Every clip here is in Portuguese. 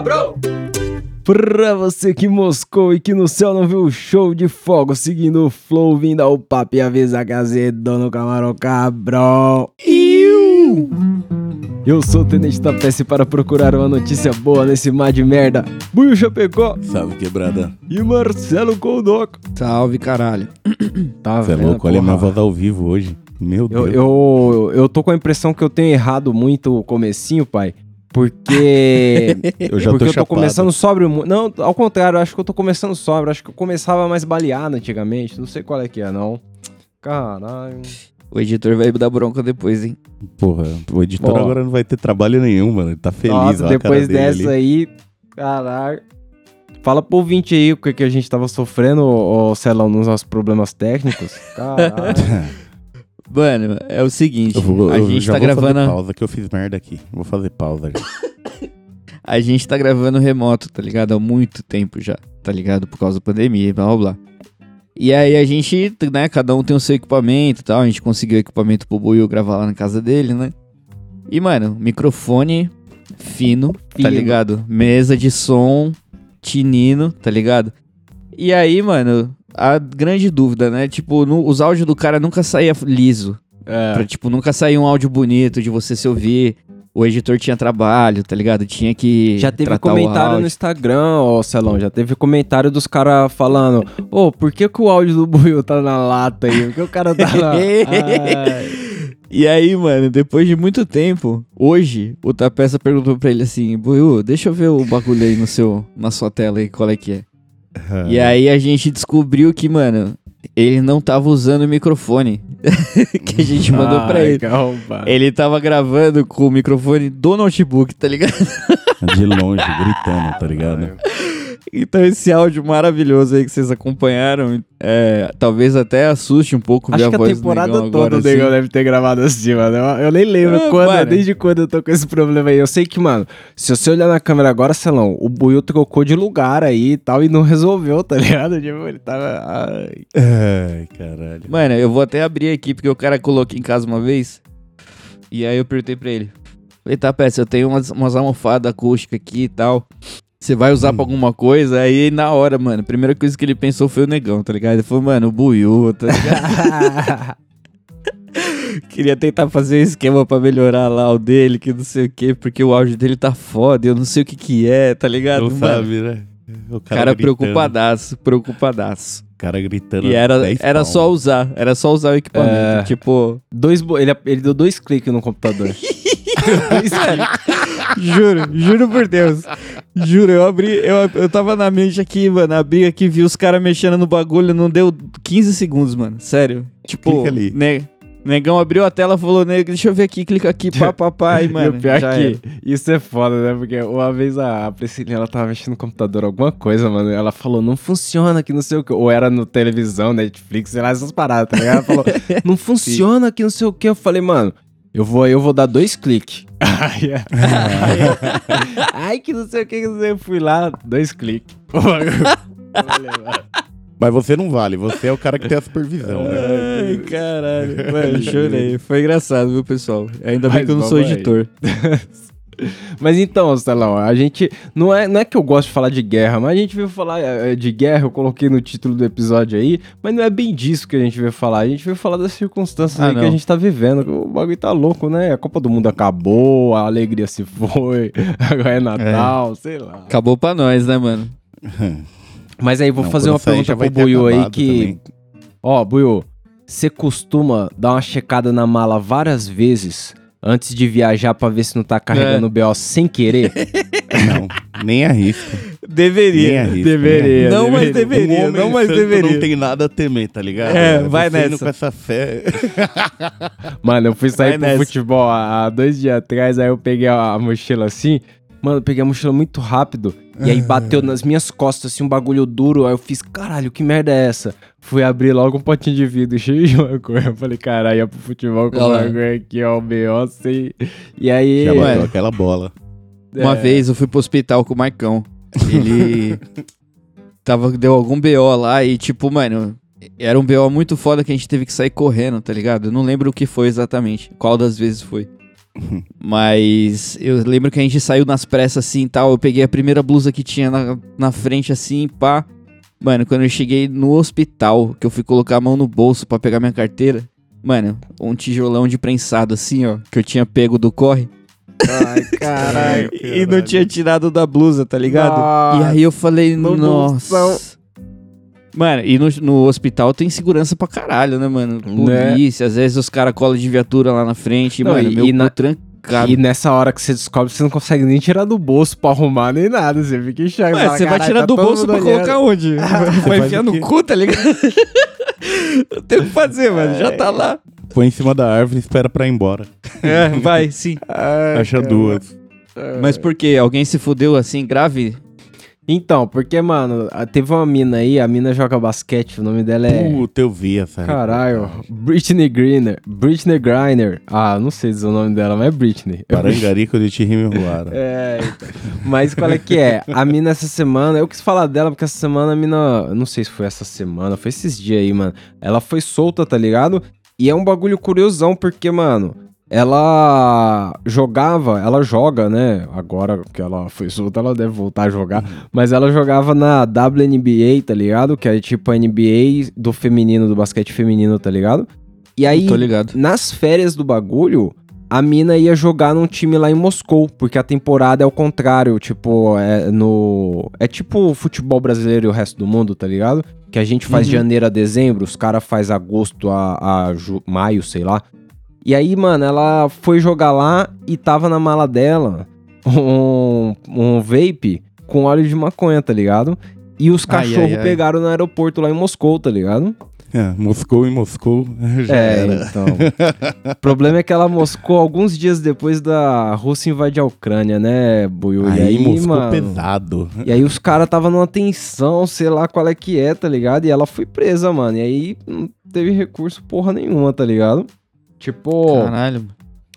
cabrão! Pra você que moscou e que no céu não viu o show de fogo seguindo o flow, vindo ao papo e avisar que azedou no camarão cabrão. Iu! Eu sou o Tenente da PS para procurar uma notícia boa nesse mar de merda. Buio Chapecó Salve, quebrada. e Marcelo Coldoco. Salve, caralho. Tá Você é louco, olha a minha voz ao vivo hoje. Meu Eu, Deus. eu, eu tô com a impressão que eu tenho errado muito o comecinho, pai. Porque. Eu já porque tô eu tô chapado. começando sóbrio. Não, ao contrário, eu acho que eu tô começando sóbrio. Acho que eu começava mais baleado antigamente. Não sei qual é que é, não. Caralho. O editor vai dar bronca depois, hein? Porra, o editor agora não vai ter trabalho nenhum, mano. Ele tá feliz, Nossa, ó, depois dele dessa ali. aí. Caralho. Fala pro ouvinte aí o que, que a gente tava sofrendo, ô Celão, nos nossos problemas técnicos. Caralho. Mano, é o seguinte, Eu vou, a eu gente já tá vou gravando, fazer a- pausa, que eu fiz merda aqui. Vou fazer pausa. a gente tá gravando remoto, tá ligado? Há muito tempo já, tá ligado? Por causa da pandemia e blá blá blá. E aí a gente, né, cada um tem o seu equipamento e tal, a gente conseguiu equipamento pro Buiu gravar lá na casa dele, né? E, mano, microfone fino, tá Fino. ligado? Mesa de som, tinino, tá ligado? E aí, mano, a grande dúvida, né? Tipo, no- os áudios do cara nunca saía liso. É. Pra, tipo, nunca sair um áudio bonito de você se ouvir. O editor tinha trabalho, tá ligado? Tinha que. Já teve comentário no. Instagram, ó, Celão. Já teve comentário dos caras falando: Ô, por que, que o áudio do Buiu tá na lata aí? Por que o cara tá na. E aí, mano, depois de muito tempo, hoje, o Tapeça perguntou pra ele assim: Buiu, deixa eu ver o bagulho aí no seu, na sua tela aí, qual é que é. E aí a gente descobriu que, mano, ele não tava usando o microfone que a gente mandou pra Ai, ele. calma. Ele tava gravando com o microfone do notebook, tá ligado? De longe, gritando, tá ligado? Então esse áudio maravilhoso aí que vocês acompanharam, é, talvez até assuste um pouco ver Acho a que a voz do temporada Negão toda agora, o Negão assim. deve ter gravado assim, mano. Eu, nem lembro Ah, quando, desde quando eu tô com esse problema aí. Eu sei que, mano, se você olhar na câmera agora, Celão, o Buiu trocou de lugar aí e tal e não resolveu, tá ligado? Tipo, ele tava. Ai. Ai, caralho. Mano, eu vou até abrir aqui, porque o cara colocou em casa uma vez. E aí eu perguntei pra ele. Falei, tá, peça, eu tenho umas, umas almofadas acústicas aqui e tal. Você vai usar pra alguma coisa? Aí na hora, mano, a primeira coisa que ele pensou foi o negão, tá ligado? Ele falou, mano, o buiú, tá ligado? Queria tentar fazer um esquema pra melhorar lá o dele, que não sei o que, porque o áudio dele tá foda, eu não sei o que que é, tá ligado? Não Mano, sabe, né? O Cara, gritando, preocupadaço, preocupadaço. O cara gritando. E era, 10 era só usar, era só usar o equipamento. É. Tipo, Dois, ele, ele deu dois cliques no computador. dois cliques. juro, juro por Deus. Juro, eu abri, eu, eu tava na mente aqui, mano, abri aqui, vi os caras mexendo no bagulho, não deu 15 segundos, mano, sério. Tipo, Clica ali. Ne, negão abriu a tela, falou, nego, deixa eu ver aqui, clica aqui, pá, pá, pá, e, E mano, o pior já que era. isso é foda, né? Porque uma vez a a Priscilinha, ela tava mexendo no computador, alguma coisa, mano. Ela falou, não funciona aqui, não sei o que. Ou era no televisão, Netflix, sei lá, essas paradas, tá ligado? Ela falou, não funciona aqui, não sei o que. Eu falei, mano, eu vou, eu vou dar dois cliques. Ai, é. Ai, que não sei o que. Eu fui lá, dois cliques. Mas você não vale, você é o cara que tem a supervisão, né? Ai, caralho, mano, chorei. Foi engraçado, viu, pessoal? Ainda bem Mas que eu não sou editor. Mas então, Celão, a gente. Não é, não é que eu gosto de falar de guerra, mas a gente veio falar eh, de guerra, eu coloquei no título do episódio aí, mas não é bem disso que a gente veio falar. A gente veio falar das circunstâncias Ah, aí que a gente tá vivendo. O bagulho tá louco, né? A Copa do Mundo acabou, a alegria se foi, agora é Natal, sei lá. Acabou pra nós, né, mano? Mas aí, vou Não, fazer uma pergunta pro Buiu aí que. também. Ó, Buiu, você costuma dar uma checada na mala várias vezes antes de viajar pra ver se não tá carregando o BO sem querer? Não, nem arrisco. Nem Deveria. arrisco. Deveria, nem arrisco. Não, mas deveria. deveria. Um não, mas deveria. não tem nada a temer, tá ligado? É, vai indo nessa. com essa fé. Mano, eu fui sair Vai pro nessa. futebol há dois dias atrás, aí eu peguei a mochila assim. Mano, eu peguei a mochila muito rápido. E aí bateu nas minhas costas, assim, um bagulho duro. Aí eu fiz, caralho, que merda é essa? Fui abrir logo um potinho de vidro cheio de maconha. Eu falei, caralho, ia pro futebol com Olha maconha aqui, ó, o B.O. sei. E aí. Já bateu aquela bola. Uma é, vez eu fui pro hospital com o Marcão. Ele tava, deu algum BO lá e, tipo, mano, era um BO muito foda que a gente teve que sair correndo, tá ligado? Eu não lembro o que foi exatamente, qual das vezes foi. Mas eu lembro que a gente saiu nas pressas assim e tal. Eu peguei a primeira blusa que tinha na, na frente assim, pá. Mano, quando eu cheguei no hospital, que eu fui colocar a mão no bolso pra pegar minha carteira, mano, um tijolão de prensado assim, ó, que eu tinha pego do corre. Ai, caralho. E não tinha tirado da blusa, tá ligado? Nossa, e aí eu falei, no nossa. Mano, e no, no hospital tem segurança pra caralho, né, mano? Né? Polícia, às vezes os caras colam de viatura lá na frente, Não, mano, e- meu e cu na- trancado. E nessa hora que você descobre, você não consegue nem tirar do bolso pra arrumar nem nada. Você fica enxergando. Ué, você vai tirar do bolso pra colocar onde? vai enfiar no cu, tá ligado? Não tem o que fazer, mano. Já tá lá. Põe em cima da árvore e espera pra ir embora. É, vai, sim. Acha duas. Mas por quê? Alguém se fudeu assim, grave? Então, porque, mano, teve uma mina aí, a mina joga basquete, o nome dela é. Puta, eu vi essa. Caralho, Britney Griner. Britney Griner. Ah, não sei dizer o nome dela, mas é Britney. Parangarico de Tirime Ruara. É, então. mas qual é que é? A mina essa semana, eu quis falar dela porque essa semana a mina, não sei se foi essa semana, foi esses dias aí, mano. Ela foi solta, tá ligado? E é um bagulho curiosão porque, mano, ela jogava, ela joga, né? Agora que ela foi solta, ela deve voltar a jogar. Mas ela jogava na WNBA, tá ligado? Que é tipo a NBA do feminino, do basquete feminino, tá ligado? E aí, nas férias do bagulho, a mina ia jogar num time lá em Moscou, porque a temporada é o contrário, tipo, é no. É tipo o futebol brasileiro e o resto do mundo, tá ligado? Que a gente faz Uhum. de janeiro a dezembro, os caras faz agosto a, a ju- maio, sei lá. E aí, mano, ela foi jogar lá e tava na mala dela um, um vape com óleo de maconha, tá ligado? E os cachorros ai, ai. pegaram no aeroporto lá em Moscou, tá ligado? É, Moscou e Moscou. Já É, era. então. o problema é que ela moscou alguns dias depois da Rússia invadir a Ucrânia, né, Buiu? Aí, e aí, Moscou mano. pesado. E aí os caras tava numa tensão, sei lá qual é que é, tá ligado? E ela foi presa, mano. E aí não teve recurso porra nenhuma, tá ligado? Tipo, Caralho.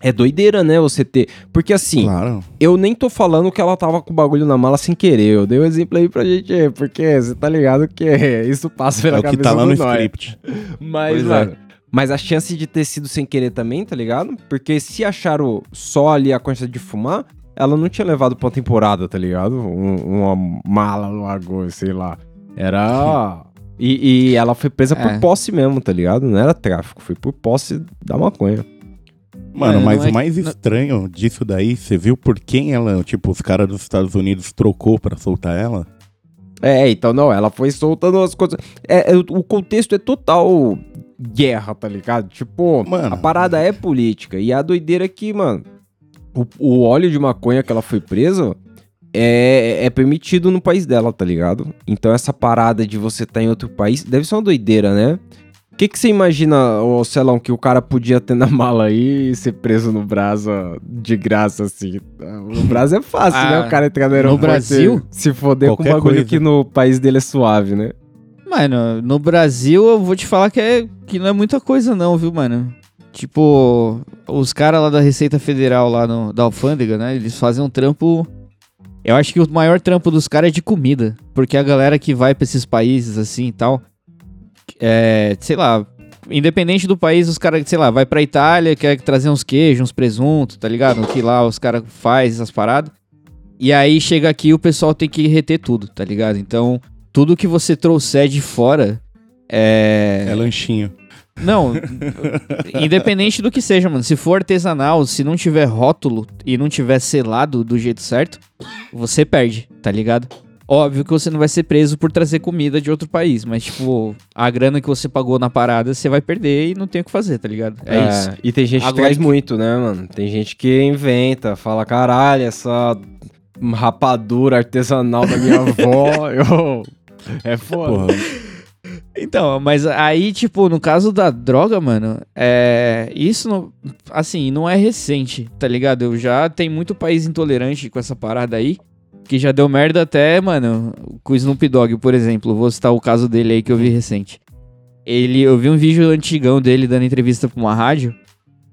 é doideira, né, você ter. Porque assim, Claro. eu nem tô falando que ela tava com o bagulho na mala sem querer. Eu dei um exemplo aí pra gente, porque você tá ligado que isso passa pela É o que cabeça tá lá no nóia. script. Mas, Pois é. mano, mas a chance de ter sido sem querer também, tá ligado? Porque se acharam só ali a quantidade de fumar, ela não tinha levado pra temporada, tá ligado? Um- uma mala no lagoa, sei lá. Era. E, e ela foi presa por É. posse mesmo, tá ligado? Não era tráfico, foi por posse da maconha. Mano, É, mas não é- o mais não- estranho disso daí, você viu por quem ela, tipo, os caras dos Estados Unidos trocou pra soltar ela? É, então não, ela foi soltando as coisas. É, é, o contexto é total guerra, tá ligado? Tipo, Mano. a parada é política. E a doideira é que, mano, o, o óleo de maconha que ela foi presa é, é permitido no país dela, tá ligado? Então essa parada de você estar em outro país deve ser uma doideira, né? O que, que você imagina, ô Celão, que o cara podia ter na mala aí e ser preso no Brasa de graça, assim? No Brasa é fácil, Ah, né? O cara entrar no no aeroporto Brasil? e se foder com Qualquer um bagulho coisa. que no país dele é suave, né? Mano, no Brasil eu vou te falar que, é, que não é muita coisa não, viu, mano? Tipo, os caras lá da Receita Federal, lá no, da Alfândega, né? Eles fazem um trampo... Eu acho que o maior trampo dos caras é de comida. Porque a galera que vai pra esses países, assim, e tal... É, sei lá... Independente do país, os caras, sei lá, vai pra Itália, quer trazer uns queijos, uns presuntos, tá ligado? Que lá os caras fazem essas paradas. E aí chega aqui o pessoal tem que reter tudo, tá ligado? Então, tudo que você trouxer de fora é. É lanchinho. Não, independente do que seja, mano. Se for artesanal, se não tiver rótulo e não tiver selado do jeito certo, você perde, tá ligado? Óbvio que você não vai ser preso por trazer comida de outro país, mas, tipo, a grana que você pagou na parada, você vai perder e não tem o que fazer, tá ligado? É, isso. E tem gente que Agora traz que- muito, né, mano? Tem gente que inventa, fala, caralho, essa rapadura artesanal da minha avó, eu... É foda. Porra. Então, mas aí, tipo, no caso da droga, mano, é. Isso, não, assim, não é recente, tá ligado? Eu já tem muito país intolerante com essa parada aí, que já deu merda até, mano, com o Snoop Dogg, por exemplo. Vou citar o caso dele aí que eu vi recente. Ele, eu vi um vídeo antigão dele dando entrevista pra uma rádio.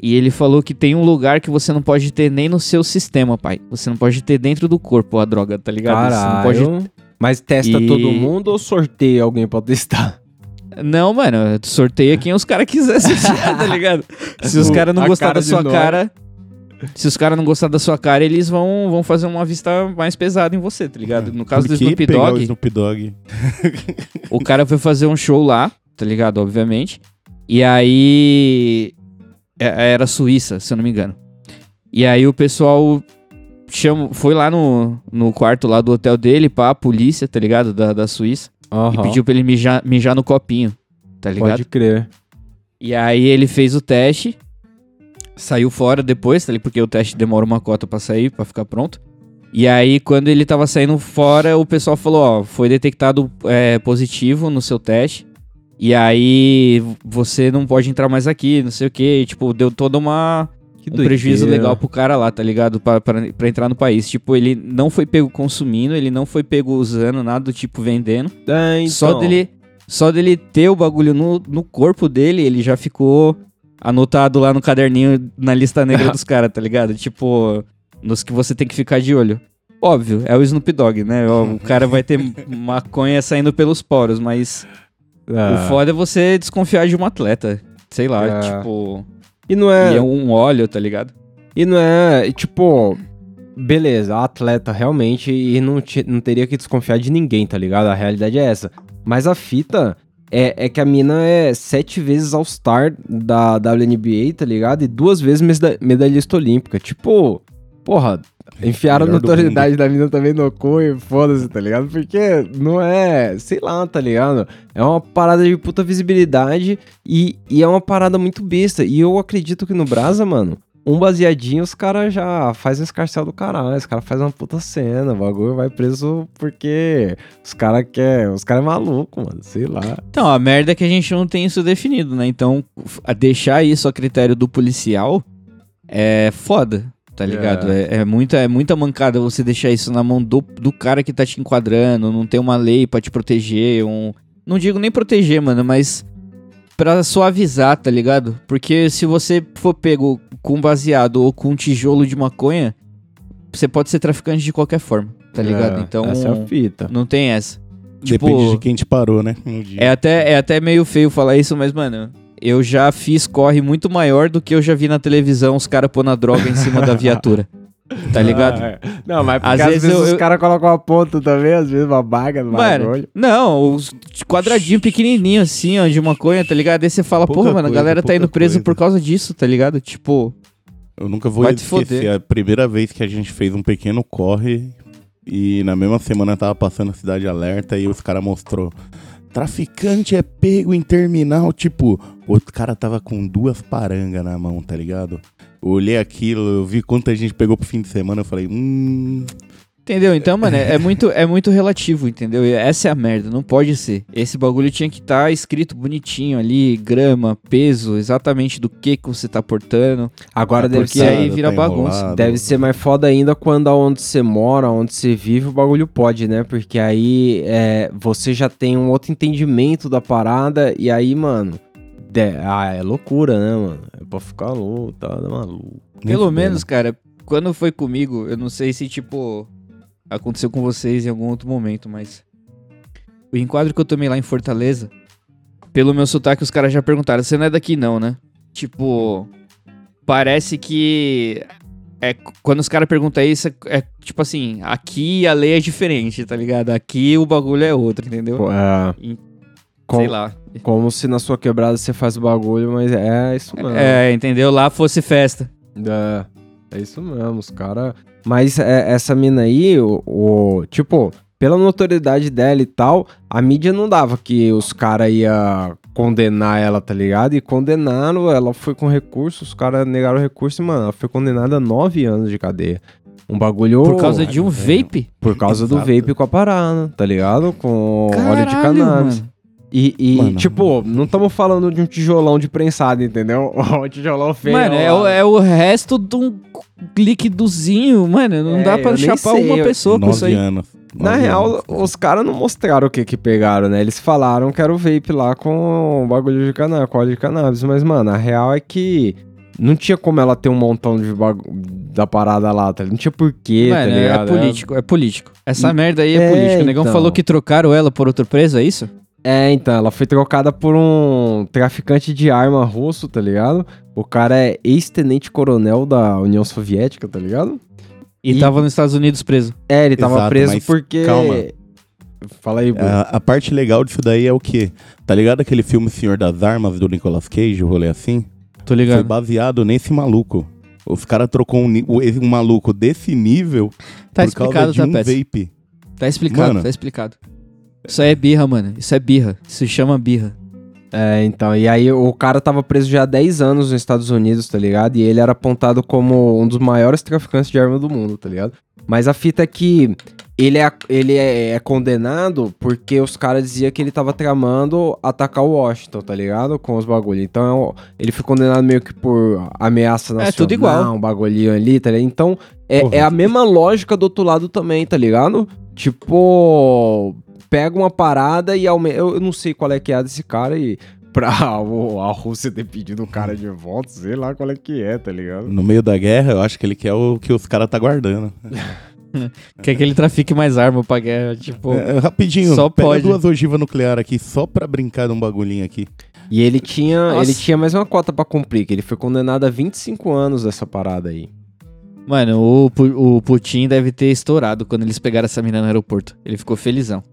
E ele falou que tem um lugar que você não pode ter nem no seu sistema, pai. Você não pode ter dentro do corpo a droga, tá ligado? Você não pode Caralho. Mas testa E- todo mundo ou sorteia alguém pra testar? Não, mano, sorteia quem os caras quisessem tá ligado? Se os caras não cara da sua cara. Se os caras não gostar da sua cara, eles vão, vão fazer uma vista mais pesada em você, tá ligado? No caso Por do Snoop pegar o Dogg, Snoop Dogg? o cara foi fazer um show lá, tá ligado? Obviamente. E aí. é- Era Suíça, se eu não me engano. E aí o pessoal chama, foi lá no, no quarto lá do hotel dele, pá, a polícia, tá ligado? Da, da Suíça. E Aham. pediu pra ele mijar, mijar no copinho, tá ligado? Pode crer. E aí ele fez o teste, saiu fora depois, tá ligado? Porque o teste demora uma cota pra sair, pra ficar pronto. E aí, quando ele tava saindo fora, o pessoal falou, ó, foi detectado é, positivo no seu teste. E aí, você não pode entrar mais aqui, não sei o quê. E, tipo, deu toda uma... Que um prejuízo legal pro cara lá, tá ligado? Pra, pra, pra entrar no país. Tipo, ele não foi pego consumindo, ele não foi pego usando, nada do tipo vendendo. É, então. Só dele, só dele ter o bagulho no, no corpo dele, ele já ficou anotado lá no caderninho na lista negra dos caras, tá ligado? Tipo, nos que você tem que ficar de olho. Óbvio, é o Snoop Dogg, né? O cara vai ter maconha saindo pelos poros, mas Ah. o foda é você desconfiar de um atleta. Sei lá, É. tipo. E não E é, é um óleo, tá ligado? e não é, tipo, beleza, atleta realmente e não, ti- não teria que desconfiar de ninguém, tá ligado? A realidade é essa. Mas a fita é, é que a mina é sete vezes All-Star da WNBA, tá ligado? E duas vezes meda- medalhista olímpica. Tipo, porra, enfiaram a notoriedade da mina também no cu e foda-se, tá ligado? Porque não é, sei lá, tá ligado? É uma parada de puta visibilidade e, e é uma parada muito besta. E eu acredito que no Brasa, mano, um baseadinho os caras já fazem um escarcel do caralho. Os caras fazem uma puta cena. O bagulho vai preso porque os caras quer, os caras é maluco, mano. Sei lá. Então, a merda é que a gente não tem isso definido, né? Então, a deixar isso a critério do policial é foda, tá ligado? É, é muita, é muita mancada você deixar isso na mão do, do cara que tá te enquadrando, não tem uma lei pra te proteger, um... Não digo nem proteger, mano, mas pra suavizar, tá ligado? Porque se você for pego com baseado ou com tijolo de maconha, você pode ser traficante de qualquer forma, tá ligado? É, então, Essa é a fita. não tem essa. Tipo, Depende de quem te parou, né? Dia. é até, é até meio feio falar isso, mas, mano, eu já fiz corre muito maior do que eu já vi na televisão os caras pôr na droga em cima da viatura. Tá ligado? Ah, é. Não, mas porque Às às, vezes vezes, eu- os caras colocam uma ponta também, às vezes uma baga no Mano, bagulho. não, os quadradinho pequenininho assim, ó, de maconha, tá ligado? Aí você fala, Pouca porra, mano, a galera tá indo preso coisa. por causa disso, tá ligado? Tipo, Eu nunca vou esquecer foder. a primeira vez que a gente fez um pequeno corre e na mesma semana tava passando a Cidade Alerta e os caras mostrou traficante é pego em terminal, tipo, o cara tava com duas parangas na mão, tá ligado? Olhei aquilo, eu vi quanta gente pegou pro fim de semana, eu falei, hum, entendeu? Então, mano, é, é muito, é muito relativo, entendeu? Essa é a merda, não pode ser. Esse bagulho tinha que estar escrito bonitinho ali, grama, peso, exatamente do que que você tá portando. Agora tá deve porque ser, aí vira bagunça. enrolado. deve ser mais foda ainda quando aonde você mora, onde você vive, o bagulho pode, né? Porque aí é, você já tem um outro entendimento da parada e aí, mano. de- ah, é loucura, né, mano? É pra ficar louco, tá maluco. Pelo menos, cara, quando foi comigo, eu não sei se, tipo, aconteceu com vocês em algum outro momento, mas. O enquadro que eu tomei lá em Fortaleza, pelo meu sotaque, os caras já perguntaram: você não é daqui, não, né? Tipo. Parece que. É, quando os caras perguntam isso, é, é tipo assim: aqui a lei é diferente, tá ligado? Aqui o bagulho é outro, entendeu? É, E- com- Sei lá. como se na sua quebrada você faz o bagulho, mas é isso mesmo. É, entendeu? Lá fosse festa. É, é isso mesmo, os caras. Mas é, essa mina aí, o, o- Tipo, pela notoriedade dela e tal, a mídia não dava que os caras iam condenar ela, tá ligado? E condenaram, ela foi com recurso, os caras negaram o recurso e, mano, ela foi condenada a nove anos de cadeia. Um bagulho. Por causa de um vape? Por causa do Exato. vape com a parada, tá ligado? Com óleo de Caralho, cannabis. mano. E, e, Mano. tipo, não estamos falando de um tijolão de prensado, entendeu? O tijolão feio. Mano, é, o- é o resto de um líquidozinho, mano. Não É, dá pra chapar sei, uma eu- pessoa com isso Nove aí. anos. Na real, anos. os caras não mostraram o que que pegaram, né? Eles falaram que era o vape lá com o bagulho de cannabis, com óleo de cannabis. Mas, mano, a real é que não tinha como ela ter um montão de bagu... da parada lá, tá? Não tinha porquê, Mano, tá é ligado? político, é político. Essa E- merda aí é, é, político. O negão então. falou que trocaram ela por outro preso, é isso? É, então, ela foi trocada por um traficante de arma russo, tá ligado? O cara é ex-tenente-coronel da União Soviética, tá ligado? E, E- tava nos Estados Unidos preso. É, ele tava Exato, preso porque. calma. Fala aí, Bruno. A, a parte legal disso daí é o quê? Tá ligado aquele filme Senhor das Armas do Nicolas Cage, o rolê assim? Tô Foi ligado. baseado nesse maluco. Os caras trocou um, um maluco desse nível Tá por causa explicado, de tá, um Pets? vape. Tá explicado, Mano. tá explicado. Isso aí é birra, mano. Isso é birra. Isso se chama birra. É, então, e aí o cara tava preso já há 10 anos nos Estados Unidos, tá ligado? E ele era apontado como um dos maiores traficantes de arma do mundo, tá ligado? Mas a fita é que ele é, ele é, é condenado porque os caras diziam que ele tava tramando atacar o Washington, tá ligado? Com os bagulhos. Então ele foi condenado meio que por ameaça nacional, É tudo igual. um bagulhinho ali, tá ligado? Então é, é a mesma lógica do outro lado também, tá ligado? Tipo, pega uma parada e aumenta. Eu, eu não sei qual é que é a desse cara e. Pra o- a Rússia ter pedido o cara de volta, sei lá qual é que é, tá ligado? No meio da guerra, eu acho que ele quer o que os caras tá guardando. Quer que ele trafique mais arma pra guerra, tipo... É, rapidinho, Só pega pode. duas ogivas nucleares aqui, só pra brincar de um bagulhinho aqui. E ele tinha, Nossa. ele tinha mais uma cota pra cumprir, que ele foi condenado a 25 anos dessa parada aí. Mano, o, o Putin deve ter estourado quando eles pegaram essa mina no aeroporto. Ele ficou felizão.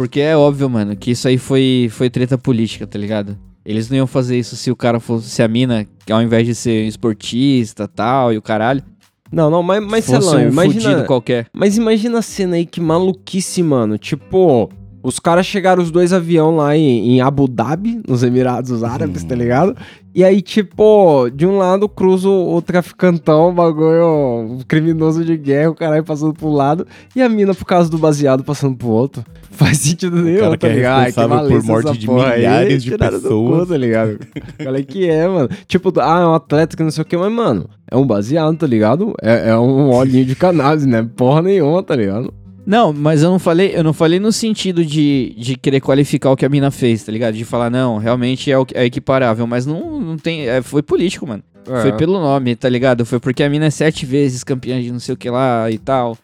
Porque é óbvio, mano, que isso aí foi, foi treta política, tá ligado? Eles não iam fazer isso se o cara fosse, se a mina, ao invés de ser esportista tal, e o caralho, Não, não, mas, mas fosse Celão, um imagina, qualquer. mas imagina a cena aí, que maluquice, mano. Tipo, os caras chegaram os dois avião lá em, em Abu Dhabi, nos Emirados Árabes, Hum. tá ligado? E aí, tipo, de um lado cruza o, o traficantão, o bagulho, o criminoso de guerra, o caralho passando pro lado, e a mina, por causa do baseado, passando pro outro. Faz sentido nenhum, cara tá é ligado? Ai, responsável por malícia morte de porra aí, milhares de pessoas. cu, tá ligado? É que é, mano? Tipo, ah, é um atleta que não sei o que, mas, mano, é um baseado, tá ligado? É, é um olhinho de cannabis, né? Porra nenhuma, tá ligado? Não, mas eu não falei, eu não falei no sentido de, de querer qualificar o que a mina fez, tá ligado? De falar, não, realmente é, o, é equiparável, mas não, não tem. é, foi político, mano. É. Foi pelo nome, tá ligado? Foi porque a mina é sete vezes campeã de não sei o que lá e tal.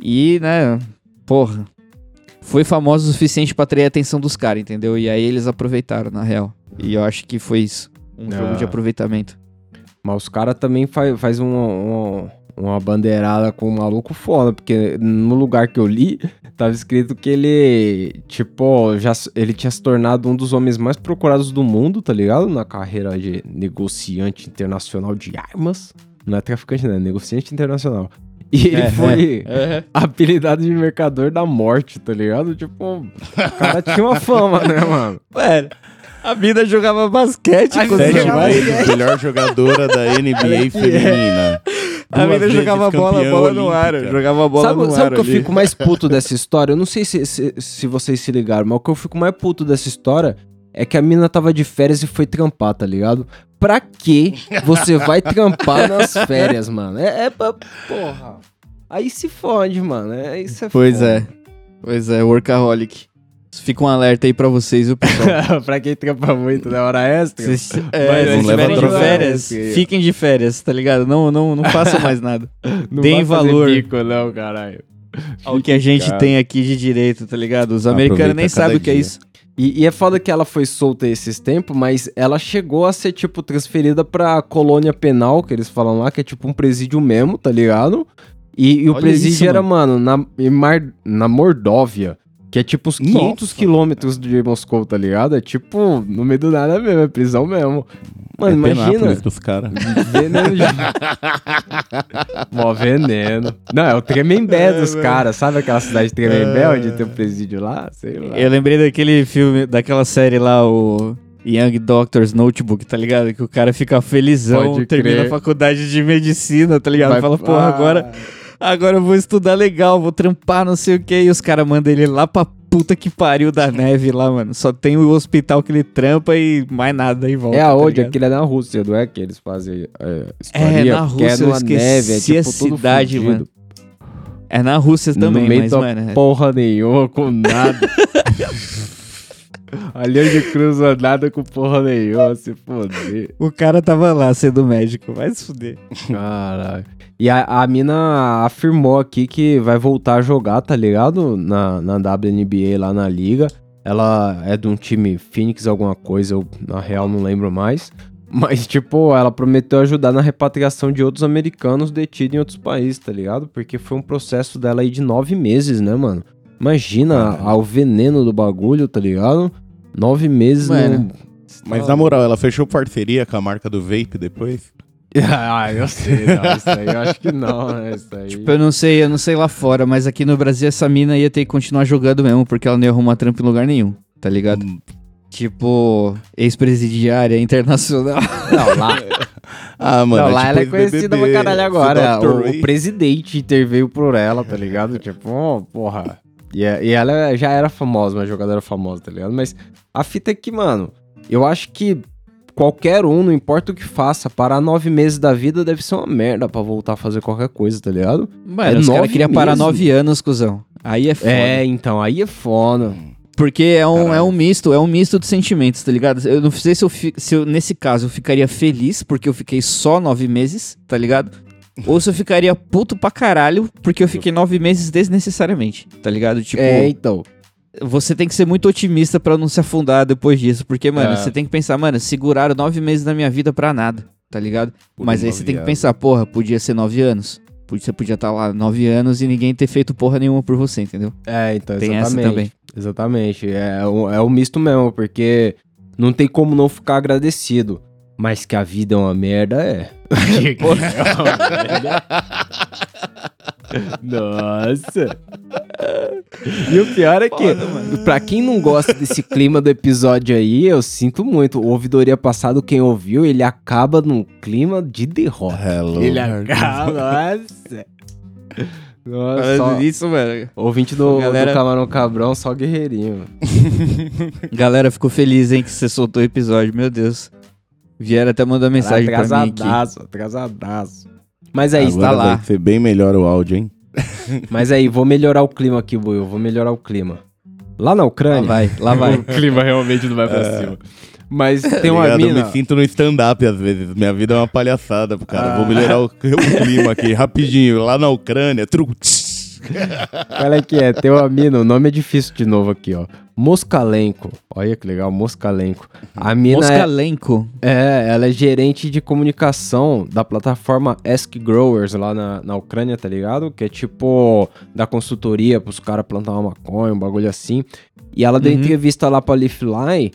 E, né, porra. Foi famosa o suficiente pra atrair a atenção dos caras, entendeu? E aí eles aproveitaram, na real. E eu acho que foi isso. Um jogo Ah. de aproveitamento. Mas os caras também faz, faz uma, uma, uma bandeirada com um maluco foda, porque no lugar que eu li, tava escrito que ele, tipo, já ele tinha se tornado um dos homens mais procurados do mundo, tá ligado? Na carreira de negociante internacional de armas. Não é traficante, né? Negociante internacional. E ele É, foi É. apelidado de mercador da morte, tá ligado? Tipo, o cara tinha uma fama, né, mano? Mano, a mina jogava basquete A com os Sete melhor jogadora da NBA é. feminina. A mina jogava bola, bola no ar. Jogava bola sabe no sabe ar o que eu ali. fico mais puto dessa história? Eu não sei se, se, se vocês se ligaram, mas o que eu fico mais puto dessa história é que a mina tava de férias e foi trampar, tá ligado? Pra que você vai trampar nas férias, mano? É, é pra. Porra. Aí se fode, mano. É, isso é Pois foda. é. Pois é, workaholic. Fica um alerta aí pra vocês, viu, pessoal? pra quem trampa muito na hora extra. Vocês é, não leva de férias, fiquem de férias, tá ligado? Não, não, não façam mais nada. Não deem valor. bico, não, caralho. Ao que a gente Cara. tem aqui de direito, tá ligado? Os americanos Aproveita nem sabem o que é dia. isso. E, e é foda que ela foi solta esses tempos, mas ela chegou a ser, tipo, transferida pra colônia penal, que eles falam lá, que é tipo um presídio mesmo, tá ligado? E, e o presídio isso, era, mano, na, em Mar- na Mordóvia, que é tipo uns 500 Nossa. quilômetros de Moscou, tá ligado? É tipo, no meio do nada mesmo, é prisão mesmo. Mano, é imagina. Dos caras. Veneno de... Mó veneno. Não, é o Tremembé dos caras. Sabe aquela cidade de Tremembé, onde tem um presídio lá? Sei lá. Eu lembrei daquele filme, daquela série lá, o Young Doctor's Notebook, tá ligado? Que o cara fica felizão, Pode termina crer. a faculdade de medicina, tá ligado? Vai- Fala, porra, Ah. agora, agora eu vou estudar legal, vou trampar, não sei o que. E os caras mandam ele lá pra puta que pariu da neve lá, mano. Só tem o hospital que ele trampa e mais nada em volta. É tá aonde? ligado? Aquilo é na Rússia, não é que eles fazem é, É, na porque Rússia, eu numa esqueci neve, é tipo a cidade, mano. É na Rússia também, no meio mas, da mano. é- porra nenhuma, com nada. Ali onde cruza nada com porra nenhuma, se foder. O cara tava lá sendo médico, vai se fuder. Caralho. E a, a mina afirmou aqui que vai voltar a jogar, tá ligado? Na, na WNBA lá na liga. Ela é de um time Phoenix alguma coisa, eu na real não lembro mais. Mas, tipo, ela prometeu ajudar na repatriação de outros americanos detidos em outros países, tá ligado? Porque foi um processo dela aí de nove meses, né, mano? Imagina ah, o veneno do bagulho, tá ligado? Nove meses, Mano. no... Mas na moral, ela fechou parceria com a marca do vape depois? ah, eu sei, não, isso aí eu acho que não, né? Isso aí. Tipo, eu não sei, eu não sei lá fora, mas aqui no Brasil essa mina ia ter que continuar jogando mesmo, porque ela não ia arrumar trampo em lugar nenhum, tá ligado? Hum. Tipo, ex-presidiária internacional. Não, lá, Ah, mano. não, lá ela é tipo conhecida pra caralho agora. O, o presidente interveio por ela, tá ligado? Tipo, ó, porra. E, é- e ela já era famosa, uma jogadora famosa, tá ligado? Mas a fita é que, mano, eu acho que qualquer um, não importa o que faça, parar nove meses da vida deve ser uma merda pra voltar a fazer qualquer coisa, tá ligado? Mano, É os caras queriam parar nove anos, cuzão. Aí é foda. É, então, aí é foda. Porque é um, Caralho. é um misto, é um misto de sentimentos, tá ligado? Eu não sei se eu, fi- se eu, nesse caso, eu ficaria feliz porque eu fiquei só nove meses, tá ligado? Ou se eu ficaria puto pra caralho porque eu fiquei nove meses desnecessariamente, tá ligado? Tipo, é, então. você tem que ser muito otimista pra não se afundar depois disso. Porque, mano, É. você tem que pensar, mano, seguraram nove meses da minha vida pra nada, tá ligado? Mas aí você tem que pensar, porra, podia ser nove anos. Podia- Você podia estar lá nove anos e ninguém ter feito porra nenhuma por você, entendeu? É, então, Tem essa exatamente. também. Exatamente. É, o- é o misto mesmo, porque não tem como não ficar agradecido. Mas que a vida é uma merda, é. Nossa. E o pior é que, pra quem não gosta desse clima do episódio aí, eu sinto muito. O ouvidoria passado, quem ouviu, ele acaba num clima de derrota. Hello. Ele acaba. Nossa. Nossa, só- isso, mano. Ouvinte do, Galera- do Camarão Cabrão, só guerreirinho. Galera, ficou feliz, hein, que você soltou o episódio, meu Deus. Vieram até mandar mensagem pra mim aqui. atrasadaço, atrasadaço. Mas aí, Agora está lá. vai ser bem melhor o áudio, hein? Mas aí, vou melhorar o clima aqui, Buiu. Vou melhorar o clima. Lá na Lá Ucrânia. vai, lá vai. o clima realmente não vai pra cima. Mas tem uma Ligado? Eu mina. me sinto no stand-up às vezes. Minha vida é uma palhaçada, cara. Ah. Vou melhorar o, o clima aqui, rapidinho. Lá na Ucrânia, truco. Olha que é, tem uma mina, o nome é difícil de novo aqui, ó. Moscalenko. Olha que legal, Moscalenko. A mina é, Moscalenco. é, ela é gerente de comunicação da plataforma Ask Growers lá na, na Ucrânia, tá ligado? Que é tipo da consultoria pros caras plantar uma maconha, um bagulho assim. E ela deu Uhum. entrevista lá pra Leafly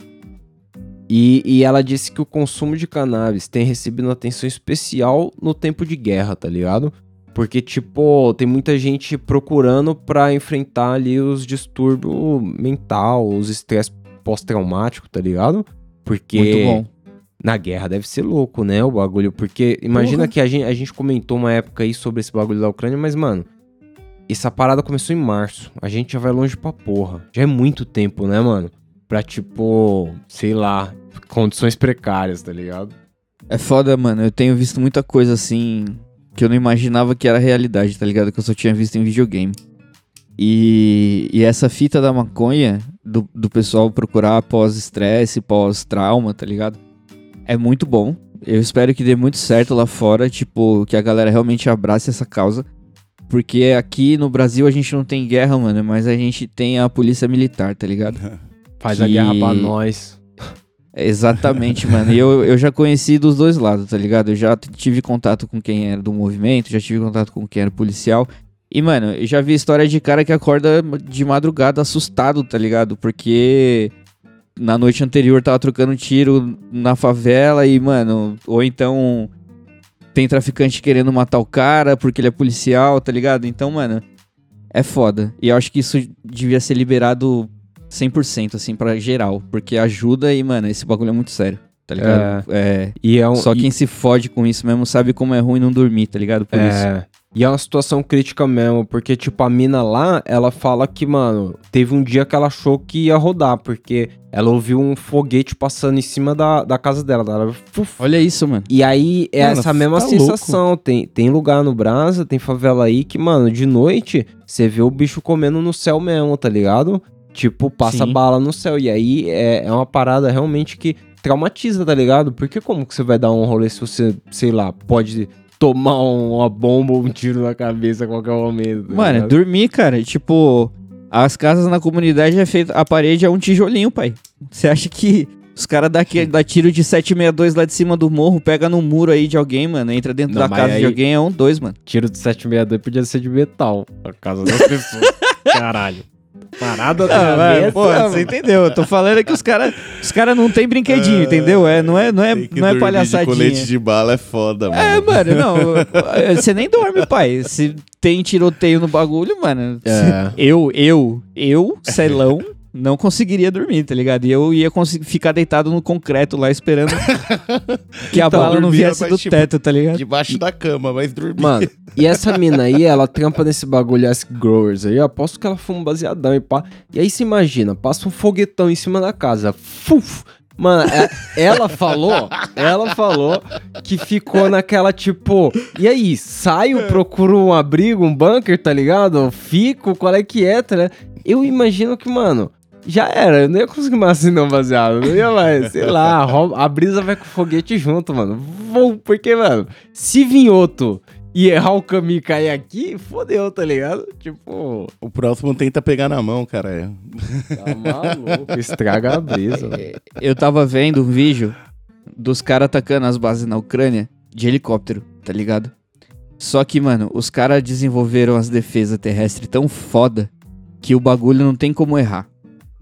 e, e ela disse que o consumo de cannabis tem recebido atenção especial no tempo de guerra, tá ligado? Porque, tipo, tem muita gente procurando pra enfrentar ali os distúrbios mental, os estresse pós-traumático, tá ligado? Porque na guerra deve ser louco, né, o bagulho? Porque imagina Porra. que a gente, a gente comentou uma época aí sobre esse bagulho da Ucrânia, mas, mano, essa parada começou em março. A gente já vai longe pra porra. Já é muito tempo, né, mano? Pra, tipo, sei lá, condições precárias, tá ligado? É foda, mano. Eu tenho visto muita coisa assim que eu não imaginava que era realidade, tá ligado? Que eu só tinha visto em videogame. E, e essa fita da maconha, do, do pessoal procurar pós-estresse, pós-trauma, tá ligado? É muito bom. Eu espero que dê muito certo lá fora, tipo, que a galera realmente abrace essa causa. Porque aqui no Brasil a gente não tem guerra, mano, mas a gente tem a polícia militar, tá ligado? Faz a Que- guerra pra nós. Exatamente, mano. E eu, eu já conheci dos dois lados, tá ligado? Eu já tive contato com quem era do movimento, já tive contato com quem era policial. E, mano, eu já vi história de cara que acorda de madrugada assustado, tá ligado? Porque na noite anterior tava trocando tiro na favela e, mano, ou então tem traficante querendo matar o cara porque ele é policial, tá ligado? Então, mano, é foda. E eu acho que isso devia ser liberado 100%, assim, pra geral. Porque ajuda e, mano, esse bagulho é muito sério, tá ligado? É. E é um, Só e- quem se fode com isso mesmo sabe como é ruim não dormir, tá ligado? Por isso. É. E é uma situação crítica mesmo, porque, tipo, a mina lá, ela fala que, mano, teve um dia que ela achou que ia rodar, porque ela ouviu um foguete passando em cima da, da casa dela. Ela. Olha isso, mano. E aí é Mano, essa mesma tá sensação. Tem, tem lugar no Brasa, tem favela aí que, mano, de noite você vê o bicho comendo no céu mesmo, tá ligado? Tipo, passa Sim. bala no céu. E aí é, é uma parada realmente que traumatiza, tá ligado? Porque como que você vai dar um rolê se você, sei lá, pode tomar um- uma bomba ou um tiro na cabeça a qualquer momento? tá Mano, ligado? dormir, cara, tipo. As casas na comunidade é feita. A parede é um tijolinho, pai. Você acha que os caras dá, que- dá tiro de 762 lá de cima do morro, pega no muro aí de alguém, mano, entra dentro Não, da casa aí- de alguém, é um dois, mano. Tiro de 762 podia ser de metal. A casa das pessoas. Caralho. Parada Ah, da vai, mesa, pô, mano. você entendeu? Eu tô falando que os caras os cara não tem brinquedinho, entendeu? É, não é, não é, não é dormir de colete palhaçadinha. de bala é foda, mano. É, mano, não. Você nem dorme, pai. Se tem tiroteio no bagulho, mano. É. Eu, eu, eu, Celão, não conseguiria dormir, tá ligado? E eu ia conseguir ficar deitado no concreto lá esperando que a Então, bala não dormia, viesse mas, do tipo, teto, tá ligado? Debaixo da cama, mas dormir. Mano, e essa mina aí, ela trampa nesse bagulho Ask Growers aí, eu aposto que ela fuma um baseadão e pá. E aí você imagina, passa um foguetão em cima da casa. Fuf! Mano, é- ela falou, ela falou que ficou naquela tipo, e aí, saio, procuro um abrigo, um bunker, tá ligado? Fico, qual é que é, tá ligado? Eu imagino que, mano, já era, eu não ia conseguir mais assim não, baseado. Não ia mais, sei lá, a brisa vai com o foguete junto, mano. Vou, porque, mano, se vir outro e errar o caminho e cair aqui, fodeu, tá ligado? Tipo, O próximo tenta pegar na mão, cara. É. tá maluco, estraga a brisa. Eu tava vendo um vídeo dos caras atacando as bases na Ucrânia de helicóptero, tá ligado? Só que, mano, os caras desenvolveram as defesas terrestres tão foda que o bagulho não tem como errar.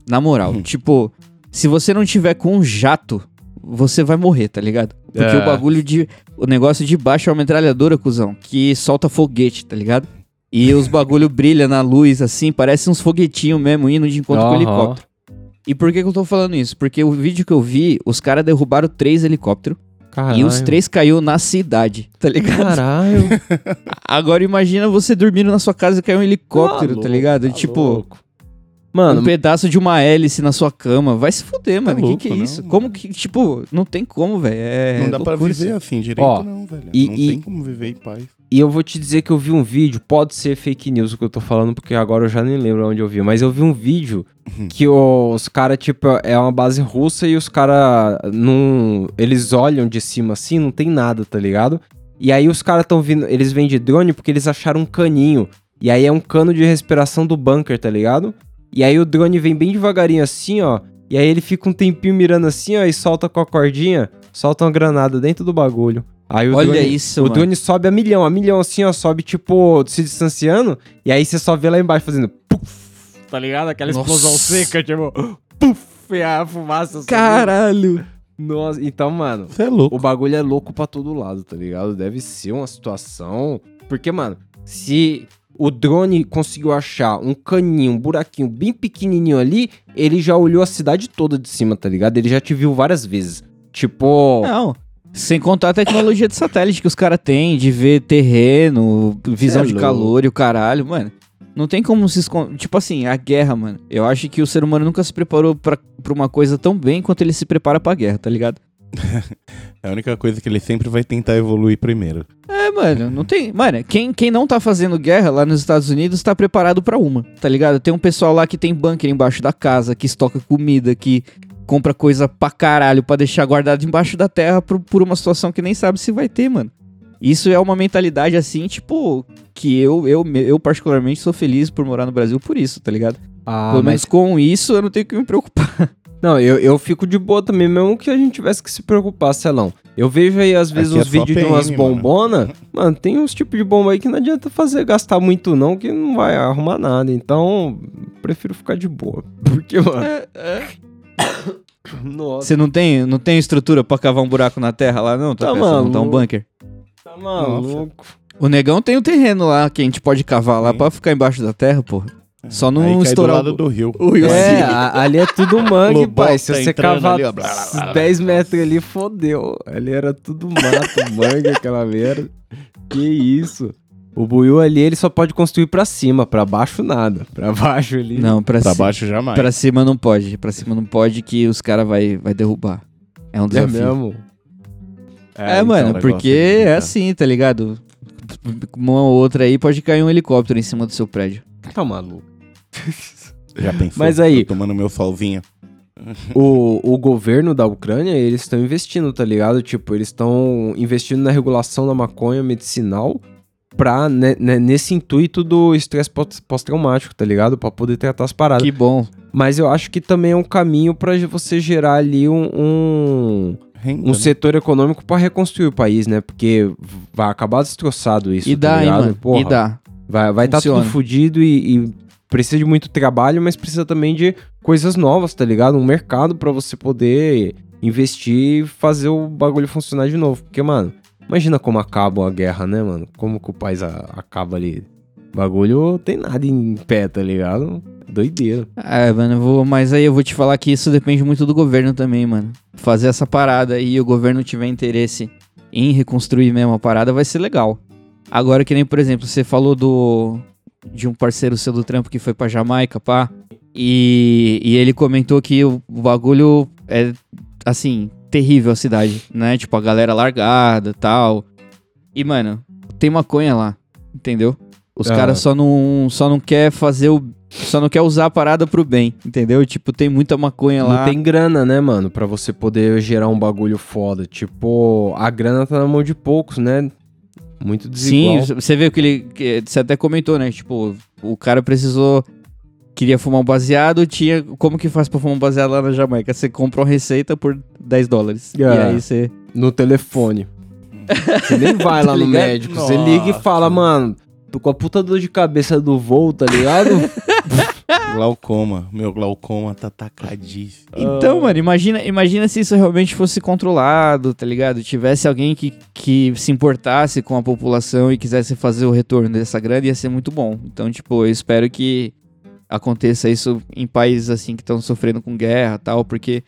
Na moral, Uhum. tipo, se você não tiver com um jato, você vai morrer, tá ligado? Porque É. o bagulho de. O negócio de baixo é uma metralhadora, cuzão, que solta foguete, tá ligado? E os bagulho brilha na luz, assim, parece uns foguetinhos mesmo, indo de encontro com o helicóptero. E por que, que eu tô falando isso? Porque o vídeo que eu vi, os caras derrubaram três helicópteros Caralho. e os três caiu na cidade, tá ligado? Caralho. Agora imagina você dormindo na sua casa e cair um helicóptero, tá ligado? tipo, louco. Mano, um pedaço de uma hélice na sua cama. Vai se fuder, mano. louco, que que é não, isso? mano. Como que, tipo, não tem como, velho. É não dá pra loucura viver isso. assim direito, Ó, não, velho. e- não e- tem como viver em paz. E eu vou te dizer que eu vi um vídeo, pode ser fake news o que eu tô falando, porque agora eu já nem lembro onde eu vi, mas eu vi um vídeo que os caras, tipo, é uma base russa e os caras não. Eles olham de cima assim, não tem nada, tá ligado? E aí os caras tão vindo. Eles vêm de drone porque eles acharam um caninho. E aí é um cano de respiração do bunker, tá ligado? E aí o drone vem bem devagarinho assim, ó. E aí ele fica um tempinho mirando assim, ó, e solta com a cordinha, solta uma granada dentro do bagulho. Aí o Olha drone, isso, o mano. drone sobe a milhão, a milhão assim, ó, sobe tipo se distanciando, e aí você só vê lá embaixo fazendo puf, tá ligado? Aquela Nossa. explosão seca, tipo, puf, e a fumaça subindo. Caralho. Nossa, então, mano, é louco. o bagulho é louco pra todo lado, tá ligado? Deve ser uma situação. Porque, mano, se o drone conseguiu achar um caninho, um buraquinho bem pequenininho ali, ele já olhou a cidade toda de cima, tá ligado? Ele já te viu várias vezes. Tipo. Não. Sem contar a tecnologia de satélite que os caras têm, de ver terreno, visão é de calor e o caralho, mano. Não tem como se esconder. Tipo assim, a guerra, mano. Eu acho que o ser humano nunca se preparou pra, pra uma coisa tão bem quanto ele se prepara pra guerra, tá ligado? É a única coisa que ele sempre vai tentar evoluir primeiro. É, mano, não tem. Mano, quem, quem não tá fazendo guerra lá nos Estados Unidos tá preparado pra uma, tá ligado? Tem um pessoal lá que tem bunker embaixo da casa, que estoca comida, que compra coisa pra caralho pra deixar guardado embaixo da terra por, por uma situação que nem sabe se vai ter, mano. Isso é uma mentalidade assim, tipo, que eu, eu, eu particularmente sou feliz por morar no Brasil por isso, tá ligado? Ah, Pelo mas menos com isso eu não tenho que me preocupar. Não, eu, eu fico de boa também, mesmo que a gente tivesse que se preocupar, Celão. Eu vejo aí, às vezes, Aqui é uns só vídeos de PM, umas mano. bombonas. Mano. tem uns tipos de bomba aí que não adianta fazer gastar muito, não, que não vai arrumar nada. Então, prefiro ficar de boa. Porque, mano. Nossa, Você não tem, não tem estrutura pra cavar um buraco na terra lá, não? Tá pensando em montar um maluco. bunker? tá maluco. O negão tem o terreno lá que a gente pode cavar lá Sim. pra ficar embaixo da terra, porra. Só não do estourar lado o... do rio. o rio É, assim. a- ali é tudo mangue, Lobão pai. Se tá você cavar ali, ó, blá, blá, blá, blá. 10 metros ali, fodeu. Ali era tudo mato, mangue, aquela merda. Que isso. O buiu ali, ele só pode construir pra cima, pra baixo nada. Pra baixo ali. Não, pra, Pra ci- baixo jamais. pra cima não pode. Pra cima não pode que os caras vai, vai derrubar. É um é desafio. mesmo. É, então, mano, porque é é assim, tá ligado? Uma ou outra aí pode cair um helicóptero em cima do seu prédio. Tá maluco. Já pensou? Mas aí- Tô tomando meu solzinho. O, o governo da Ucrânia, eles estão investindo, tá ligado? Tipo, eles estão investindo na regulação da maconha medicinal. pra, né, né, nesse intuito do estresse pós- pós-traumático, tá ligado? Pra poder tratar as paradas. Que bom. Mas eu acho que também é um caminho pra você gerar ali um, um, Renda, um né? setor econômico pra reconstruir o país, né? Porque vai acabar destroçado isso, e tá dá, hein, ligado? mano. Porra, E dá. Vai vai tá tudo fudido e, e precisa de muito trabalho, mas precisa também de coisas novas, tá ligado? Um mercado pra você poder investir e fazer o bagulho funcionar de novo. Porque, mano, imagina como acaba a guerra, né, mano? Como que o país acaba ali. O bagulho tem nada em pé, tá ligado? Doideira. É, mano, vou, mas aí eu vou te falar que isso depende muito do governo também, mano. Fazer essa parada e o governo tiver interesse em reconstruir mesmo a parada vai ser legal. Agora que nem, por exemplo, você falou do de um parceiro seu do trampo que foi pra Jamaica, pá. E, e ele comentou que o, bagulho é, assim, terrível a cidade, né? Tipo, a galera largada tal. E, mano, tem maconha lá, entendeu? Os Ah. caras só não, só não quer fazer o. Só não quer usar a parada pro bem, entendeu? Tipo, tem muita maconha lá. Não tem grana, né, mano? Pra você poder gerar um bagulho foda. Tipo, a grana tá na mão de poucos, né? Muito Sim, desigual. você vê o que ele. que você até comentou, né? Tipo, o cara precisou. Queria fumar um baseado, tinha. Como que faz pra fumar um baseado lá na Jamaica? Você compra uma receita por 10 dólares. E Ah. aí você. No telefone. Você nem vai lá Tá no ligado? médico. Você liga e fala, mano, tô com a puta dor de cabeça do voo, tá ligado? Glaucoma. Meu glaucoma tá tacadíssimo. Então, mano, imagina, imagina se isso realmente fosse controlado, tá ligado? Tivesse alguém que, que se importasse com a população e quisesse fazer o retorno dessa grana, ia ser muito bom. Então, tipo, eu espero que aconteça isso em países assim que estão sofrendo com guerra e tal, porque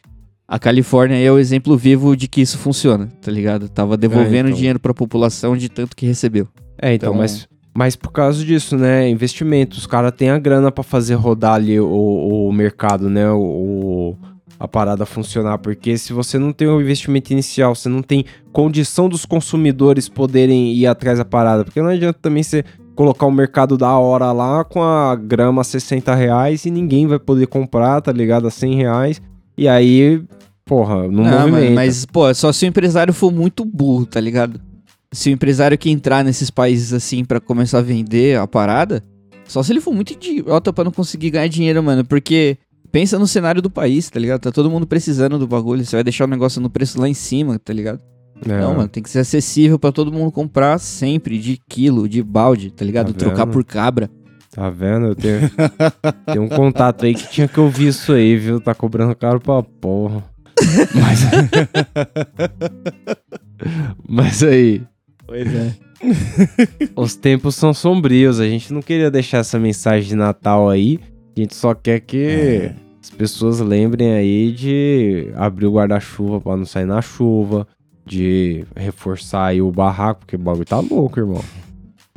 a Califórnia é o exemplo vivo de que isso funciona, tá ligado? Tava devolvendo então. dinheiro pra população de tanto que recebeu. É, então, Então- mas, mas por causa disso, né? Investimento. Os caras têm a grana pra fazer rodar ali o, o mercado, né? O, a parada funcionar. Porque se você não tem o investimento inicial, você não tem condição dos consumidores poderem ir atrás da parada. Porque não adianta também você colocar o mercado da hora lá com a grama a 60 reais e ninguém vai poder comprar, tá ligado? A 100 reais. E aí, porra, não, Não, movimenta. mano, mas, pô, só se o empresário for muito burro, tá ligado? Se o empresário que entrar nesses países assim pra começar a vender a parada, só se ele for muito idiota pra não conseguir ganhar dinheiro, mano. Porque pensa no cenário do país, tá ligado? Tá todo mundo precisando do bagulho. Você vai deixar o negócio no preço lá em cima, tá ligado? É. Não, mano, tem que ser acessível pra todo mundo comprar sempre, de quilo, de balde, tá ligado? Tá Trocar por cabra. Tá vendo? Eu tenho, tem um contato aí que tinha que ouvir isso aí, viu? Tá cobrando caro pra porra. Mas. Mas aí, Pois é. os tempos são sombrios. A gente não queria deixar essa mensagem de Natal aí. A gente só quer que É. as pessoas lembrem aí de abrir o guarda-chuva pra não sair na chuva. De reforçar aí o barraco, porque o bagulho tá louco, irmão.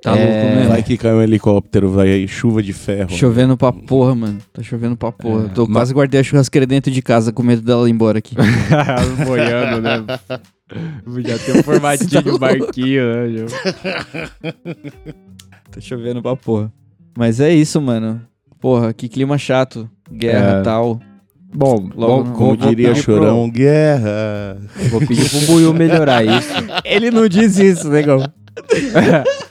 Tá É, louco mesmo. Vai que cai um helicóptero, vai aí, chuva de ferro. Chovendo pra porra, mano. Tá chovendo pra porra. É, Tô mas- quase guardei a churrasqueira dentro de casa com medo dela ir embora aqui. Boiando, né? Já tem um formatinho de barquinho, né? Tá chovendo pra porra. Mas é isso, mano. Porra, que clima chato. Guerra É. tal. Bom, Logo bom Como diria pedir pro- Chorão, guerra. Vou pedir pro Buiu melhorar isso. Ele não disse isso, negão.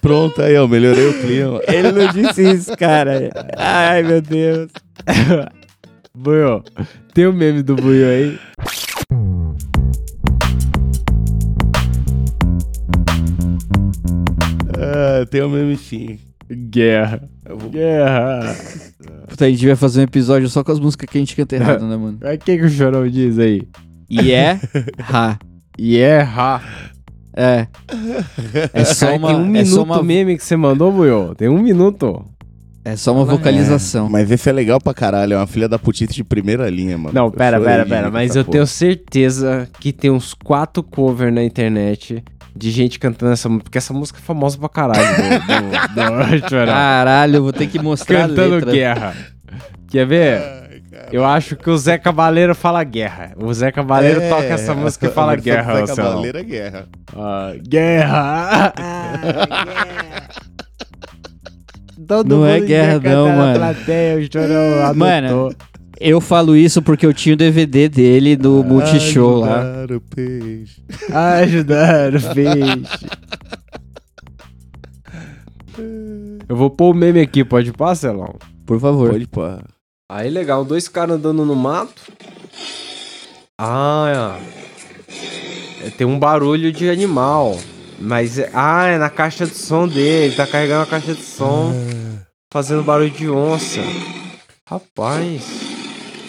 Pronto aí, ó, melhorei o clima. Ele não disse isso, cara. Ai, meu Deus. Buiu, tem o meme do Buiu aí? Ah, tem o mesmo sim. Guerra. Eu vou- Guerra. Puta, a gente vai fazer um episódio só com as músicas que a gente canta errado, né, mano? O que, que o Chorão diz aí? E é ha. E erra. É. É só Cara, uma, tem um é minuto só uma, meme que você mandou, Buiu? Tem um minuto. é só uma vocalização. Mas esse é legal pra caralho, é uma filha da putita de primeira linha, mano. Não, pera, pera, pera. Mas eu porra. tenho certeza que tem uns quatro covers na internet de gente cantando essa música. Porque essa música é famosa pra caralho do, do, do. Caralho, eu vou ter que mostrar a Cantando letra. guerra. Quer ver? Ai. Eu acho que o Zé Cabaleiro fala guerra. O Zé Cabaleiro É, toca essa música e a fala guerra, Zé. Cavaleiro é guerra. Ah, guerra! Todo Não é mundo guerra não, mano. Plateia, o chorão adotou. Mano, Eu falo isso porque eu tinha o DVD dele do Multishow lá. Ajudar o peixe. Ajudar o peixe. Eu vou pôr o meme aqui, pode pôr, Celão? Por favor. Pode pô. Aí, legal, dois caras andando no mato. Ah, é. tem um barulho de animal. Mas, é- ah, é na caixa de som dele. Ele tá carregando a caixa de som, fazendo barulho de onça. Rapaz,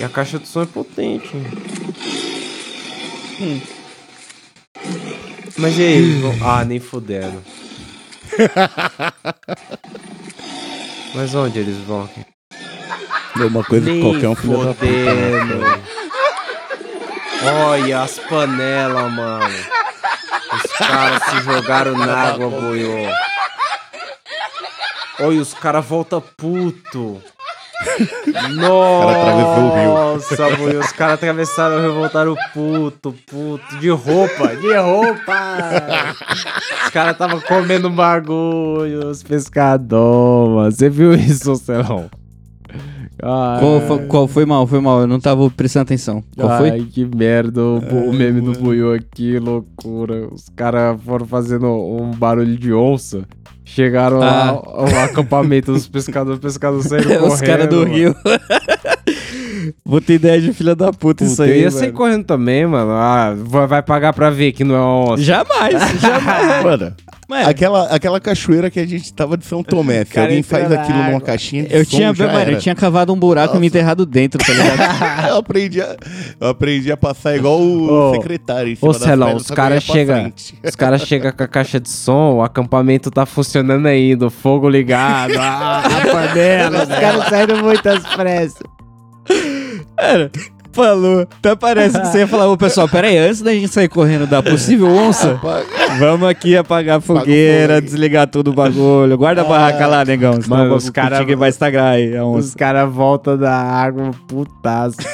e a caixa de som é potente. Hum. Mas e aí? eles vão- Ah, nem fudendo. Mas onde eles vão? É uma coisa que Nem qualquer um filho da puta. né, fodendo. cara? Olha as panelas, mano. Os caras se jogaram na água, boiô. Olha, os caras voltam puto. Nossa, boiô. Os caras atravessaram o rio, voltaram puto, puto. De roupa, de roupa. Os caras estavam comendo bagulho, os pescadores. Você viu isso, Celão? Qual, foi, qual foi mal? Foi mal, eu não tava prestando atenção. Qual foi? Ai, que merda. O, o meme do Buiu aqui, loucura. Os caras foram fazendo um barulho de onça. Chegaram lá Ah. ao acampamento dos pescadores. Os pescadores saíram correndo. Os caras do mano. Rio. Vou ter ideia de filha da puta, isso Puta, aí. eu ia sair correndo também, mano. Ah, vai vai pagar pra ver que não é uma onça. Jamais, jamais. Mano, Mano, aquela, aquela cachoeira que a gente tava de São Tomé. Se Cara, alguém faz aquilo numa caixinha de eu som, tinha, já mano, era. eu tinha cavado um buraco e me enterrado dentro, tá ligado? eu, aprendi a, eu aprendi a passar igual o Ô, secretário em cima Ô, Celão, os que caras chegam. caras chegam com a caixa de som, o acampamento tá funcionando ainda, o fogo ligado, a, a panela. os caras saíram muito às pressas. Cara, falou. Até parece que você ia falar, ô pessoal, pera aí, antes da gente sair correndo da possível onça, vamos aqui apagar a fogueira, desligar tudo o bagulho. Guarda a barraca lá, negão. Mano, os bagulho cara- contigo vai estagrar aí a Os onça. caras voltam da água, putaço.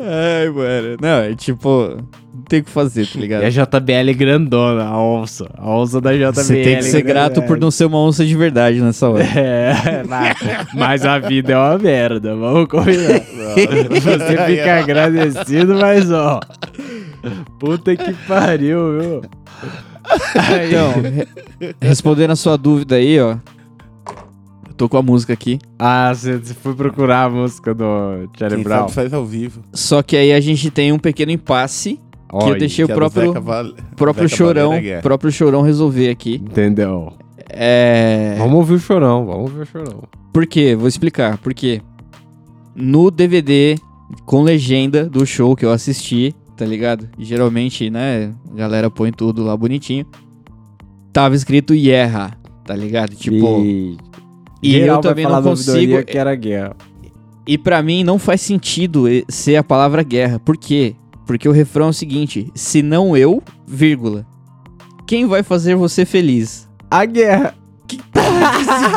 Ai, mano. Não, é tipo, tem o que fazer, tá ligado? E a JBL grandona, a onça. A onça da JBL. Você tem que ser grato por não ser uma onça de verdade nessa hora. É, mas, a vida é uma merda, vamos combinar. Você fica agradecido, mas ó. Puta que pariu, viu? Então, re- respondendo a sua dúvida aí, ó. Eu tô com a música aqui. Ah, você foi procurar a música do Charlie Quem Brown. faz ao vivo. Só que aí a gente tem um pequeno impasse que eu deixei o Que do próprio, próprio Zeca chorão, Guerra. próprio chorão resolver aqui. Entendeu? É. Vamos ouvir o chorão, vamos ouvir o chorão. Por quê? Vou explicar. Por quê? No DVD com legenda do show que eu assisti, tá ligado? E geralmente, né, a galera põe tudo lá bonitinho. Tava escrito Yerra, tá ligado? Tipo, e, e geral eu vai também falar não da ouvidoria consigo. que era guerra. E pra mim não faz sentido e- ser a palavra guerra. Por quê? Porque o refrão é o seguinte: se não eu, vírgula. Quem vai fazer você feliz? A guerra.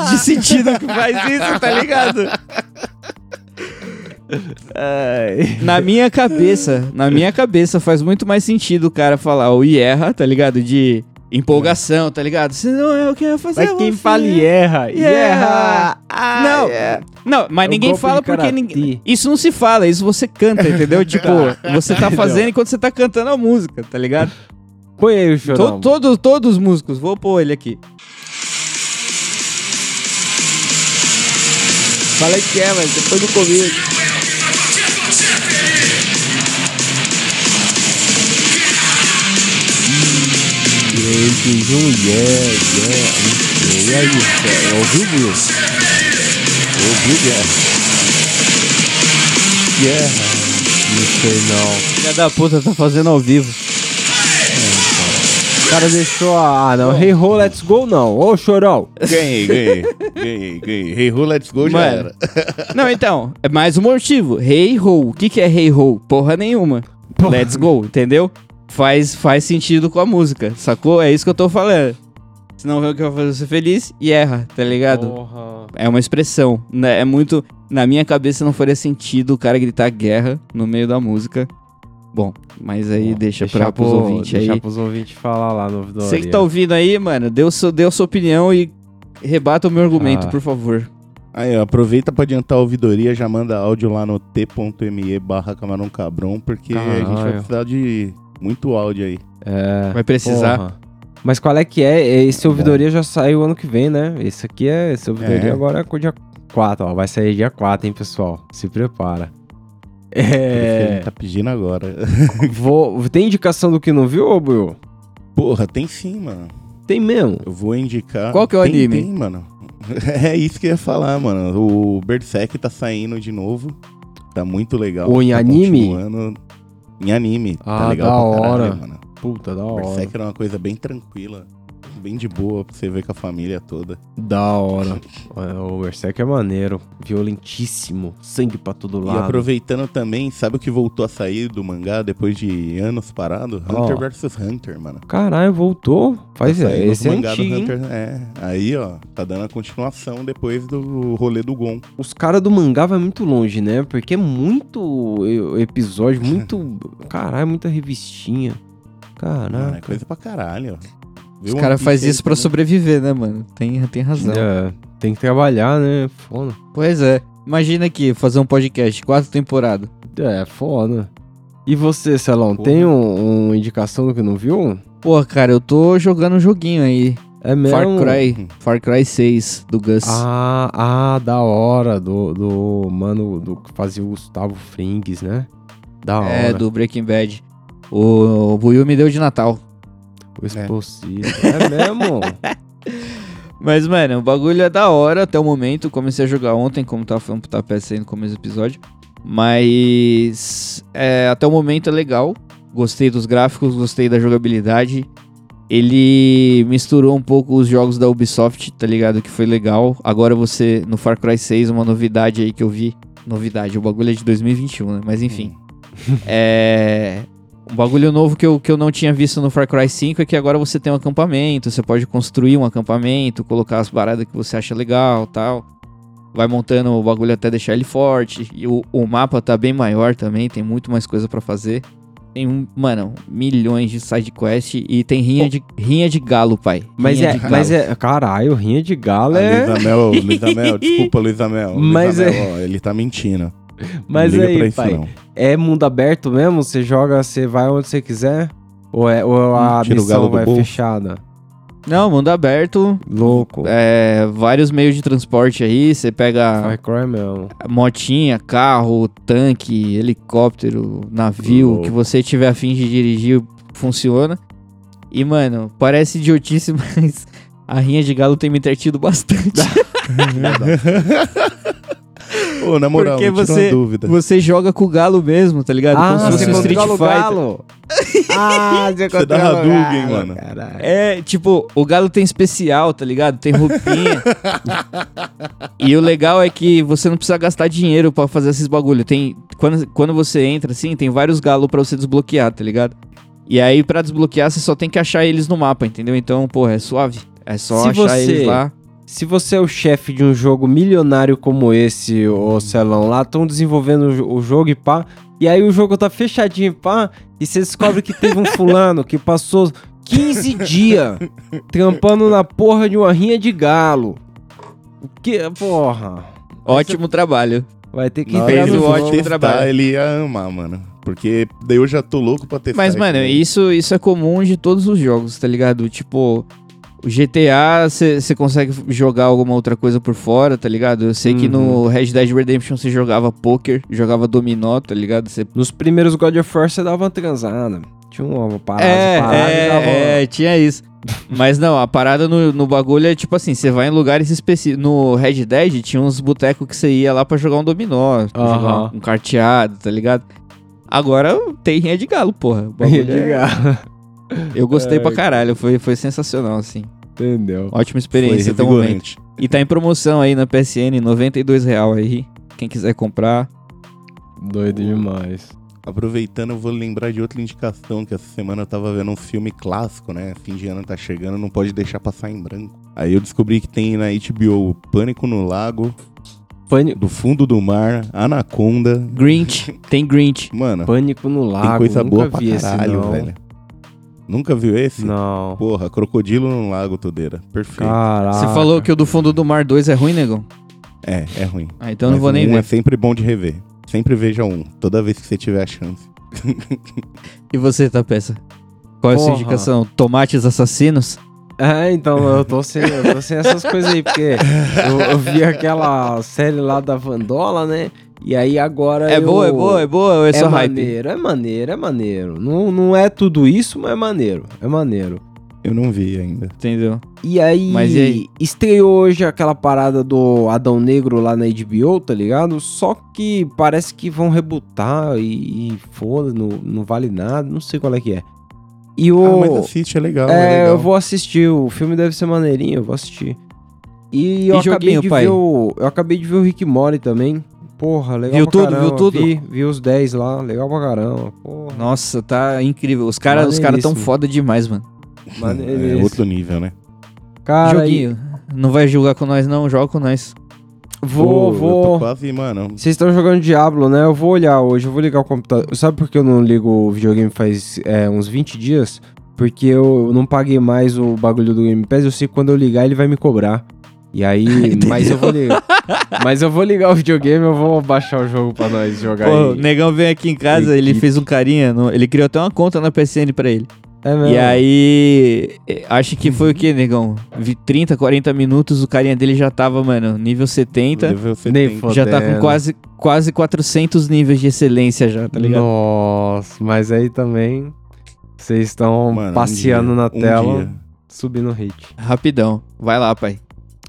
De sentido que faz isso, tá ligado? Ai. Na minha cabeça, na minha cabeça faz muito mais sentido o cara falar o erra, tá ligado? De empolgação, tá ligado? Se não eu quero fazer Mas quem fala e erra, e Erra. erra. Não, é. não, mas É ninguém fala porque ninguém. Isso não se fala, isso você canta, entendeu? tipo, você tá fazendo enquanto você tá cantando a música, tá ligado? Põe aí o chorão. To- todo- todos os músicos, vou pôr ele aqui. Fala que é, mas depois do começo. Gente, um yeah, yeah. E aí, cara, ouviu, Will? Ouviu, Guerra? Yeah. Não sei não. Filha da puta, tá fazendo ao vivo. O cara deixou a... Ah, não. Hey ho, let's go não. Ô, chorão. Ganhei, ganhei. ganhei, ganhei. Hey, Who, let's go, já Mano. era. Não, então, é mais um motivo. Hey ho. O que, que é hey ho? Porra nenhuma. Let's go, entendeu? Faz, faz sentido com a música, sacou? É isso que eu tô falando. Senão eu quero fazer você feliz e erra, tá ligado? Porra. É uma expressão, né? É muito. Na minha cabeça não faria sentido o cara gritar guerra no meio da música. Bom, mas aí Bom, deixa, deixar pra, pros pro- ouvintes deixar aí. pros ouvintes falar lá no. Você que tá ouvindo aí, mano, dê, o seu, a sua opinião e rebata o meu argumento, Ah. por favor. Aí, ó, aproveita pra adiantar a ouvidoria, já manda áudio lá no t.me barra camarão cabrão, porque a gente vai precisar de muito áudio aí. É. Vai precisar. Porra. Mas qual é que é? Esse ouvidoria já saiu ano que vem, né? Esse aqui é. Esse ouvidoria É. agora é dia 4, ó. Vai sair dia 4, hein, pessoal? Se prepara. Ele É. tá pedindo agora. Vou... Tem indicação do que não viu, ô Buiu? Porra, tem sim, mano. Tem mesmo. Eu vou indicar. Qual que é o Tem- anime? Tem, mano. É isso que eu ia falar, mano. O Berserk tá saindo de novo. Tá muito legal. Ou em tá anime? Em anime. Ah, tá legal da pra caralho, hora. mano. Puta, da hora. Berserk era uma coisa bem tranquila. Bem de boa pra você ver com a família toda. Da hora. O Berserk é maneiro. Violentíssimo. Sangue pra todo E lado. aproveitando também, sabe o que voltou a sair do mangá depois de anos parado? Ó. Hunter vs Hunter, mano. Caralho, voltou. Faz Tá é, esse é mangá antigo? Hunter. É, aí ó, tá dando a continuação depois do rolê do Gon. Os caras do mangá vai muito longe, né? Porque é muito e- episódio, muito. Caralho, muita revistinha. Mano, é coisa pra caralho, Os caras fazem isso pra também. sobreviver, né, mano? Tem, tem razão. É, tem que trabalhar, né? Foda. Pois é. Imagina aqui, fazer um podcast, quatro temporadas. É, foda. E você, Celão, Porra. tem um, uma indicação do que não viu? Pô, cara, eu tô jogando um joguinho aí. É mesmo? Far Cry. Far Cry 6, do Gus. Ah, ah, da hora. Do, do mano do que fazia o Gustavo Frings, né? Da hora. é, do Breaking Bad. O, o Buiu me deu de Natal. Explosivo. É, mesmo? Mas, mano, o bagulho é da hora até o momento. Comecei a jogar ontem, como tava falando pro Tapete aí no começo do episódio. Mas é, até o momento é legal. Gostei dos gráficos, gostei da jogabilidade. Ele misturou um pouco os jogos da Ubisoft, tá ligado? Que foi legal. Agora você, no Far Cry 6, uma novidade aí que eu vi. Novidade, o bagulho é de 2021, né? Mas enfim. é. Um bagulho novo que eu, que eu não tinha visto no Far Cry 5 é que agora você tem um acampamento, você pode construir um acampamento, colocar as paradas que você acha legal tal. Vai montando o bagulho até deixar ele forte. E o, o mapa tá bem maior também, tem muito mais coisa pra fazer. Tem, um, mano, milhões de side quest e tem rinha, de, rinha de galo, pai. Mas Rinha é, galo. mas é. Caralho, rinha de galo A é. Luísa Mel, Luísa Mel, desculpa, Luísa Mel. Luísa Mas Mel, é- ó, ele tá mentindo. Mas aí, isso, pai. não. É mundo aberto mesmo? Você joga, você vai onde você quiser? Ou, é, ou a Hum, tira missão bolso. fechada? Não, mundo aberto. Louco. É, vários meios de transporte aí. Você pega Far Cry mesmo. motinha, carro, tanque, helicóptero, navio, Louco. que você tiver afim de dirigir, funciona. E, mano, parece idiotice, mas a rinha de galo tem me entretido bastante. Ô, na moral, Porque você- uma dúvida. você joga com o galo mesmo, tá ligado? Como se Ah, fosse um Street Fighter. galo. ah, você Você dá Hadouken, galo, mano. caralho. É, tipo, o galo tem especial, tá ligado? Tem roupinha. e o legal é que você não precisa gastar dinheiro pra fazer esses bagulho. Tem quando, quando você entra assim, tem vários galos pra você desbloquear, tá ligado? E aí pra desbloquear você só tem que achar eles no mapa, entendeu? Então, porra, é suave. É só Se achar você- eles lá. Se você é o chefe de um jogo milionário como esse, ô Celão, lá estão desenvolvendo o jo- o jogo e pá, e aí o jogo tá fechadinho e pá, e você descobre que teve um fulano que passou 15 dias trampando na porra de uma rinha de galo. O que, porra? Ótimo trabalho. Vai ter que Na hora entrar que fez no o ele jogo. ótimo testar, trabalho. Ele ia amar, mano. Porque daí eu já tô louco pra testar. Mas, isso mano, isso, isso é comum de todos os jogos, tá ligado? Tipo, o GTA, você consegue jogar alguma outra coisa por fora, tá ligado? Eu sei que Uhum. no Red Dead Redemption você jogava poker, jogava dominó, tá ligado? Você Nos primeiros God of War você dava uma transada. Tinha uma parada, É, parada e dava é, é, tinha isso. Mas não, a parada no, no bagulho é tipo assim, você vai em lugares específicos. No Red Dead tinha uns botecos que você ia lá pra jogar um dominó, Aham. jogar um carteado, tá ligado? Agora tem rinha de galo, porra. Rinha de é- galo. Eu gostei Ai, pra caralho, foi, foi sensacional, assim. Entendeu? Ótima experiência até o momento. E tá em promoção aí na PSN, R$ 92 real aí. Quem quiser comprar. Doido demais. Aproveitando, eu vou lembrar de outra indicação que essa semana eu tava vendo um filme clássico, né? Fim de ano tá chegando, não pode deixar passar em branco. Aí eu descobri que tem na HBO Pânico no Lago, Pânico, Do Fundo do Mar, Anaconda. Grinch, tem Grinch. Mano, pânico no lago. tem coisa nunca boa pra vi esse, caralho, não. velho. Nunca viu esse? Não. Porra, Crocodilo no Lago, Todeira. Perfeito. Caraca. Você falou que o do fundo do mar 2 é ruim, negão? É, é ruim. Ah, então eu não Mas vou nem um ver. é sempre bom de rever. Sempre veja um, toda vez que você tiver a chance. E você, Tapeça? Qual é a sua Porra. indicação? Tomates assassinos? É, então eu tô sem, eu tô sem essas coisas aí, porque eu, eu vi aquela série lá da Vandola, né? E aí agora. É eu... boa, é boa, é boa ou é, É só hype? maneiro, é maneiro, é maneiro. Não, não é tudo isso, mas é maneiro. É maneiro. Eu não vi ainda. Entendeu? E aí, Mas e aí? estreou hoje aquela parada do Adão Negro lá na HBO, tá ligado? Só que parece que vão rebutar e, e foda, não, não vale nada, não sei qual é que é. E o. Ah, mas assiste, é legal. é, é, legal. eu vou assistir, o filme deve ser maneirinho, eu vou assistir. E, eu acabei de pai? ver o. Eu acabei de ver o Rick Mori também. Porra, legal Viu pra tudo, viu caramba. tudo? Vi, os 10 lá, legal pra caramba. Porra, Nossa, tá incrível. Os caras os cara tão foda demais, mano. É maneiríssimo. outro nível, né? Cara, Joguinho. Não vai julgar com nós, não. Joga com nós. e- vou, Eu tô vou. quase, mano. Vocês estão jogando Diablo, né? Eu vou olhar hoje, eu vou ligar o computador. Sabe por que eu não ligo o videogame faz é, uns 20 dias? Porque eu não paguei mais o bagulho do Game Pass, eu sei que quando eu ligar ele vai me cobrar. E aí, mas eu vou ligar. mas eu vou ligar o videogame, eu vou baixar o jogo pra nós jogar Pô, o negão veio aqui em casa, ele Equipe. fez um carinha. no- ele criou até uma conta na PSN pra ele. É mesmo. E aí, eh, acho que foi o que, negão? Vi 30, 40 minutos, o carinha dele já tava, mano, nível 70. Level Nem 70. foda. Já tá com quase, quase 400 níveis de excelência já, tá ligado? Nossa, mas aí também vocês estão Mano, um passeando dia, na um tela, dia. subindo hit. Rapidão. Vai lá, pai.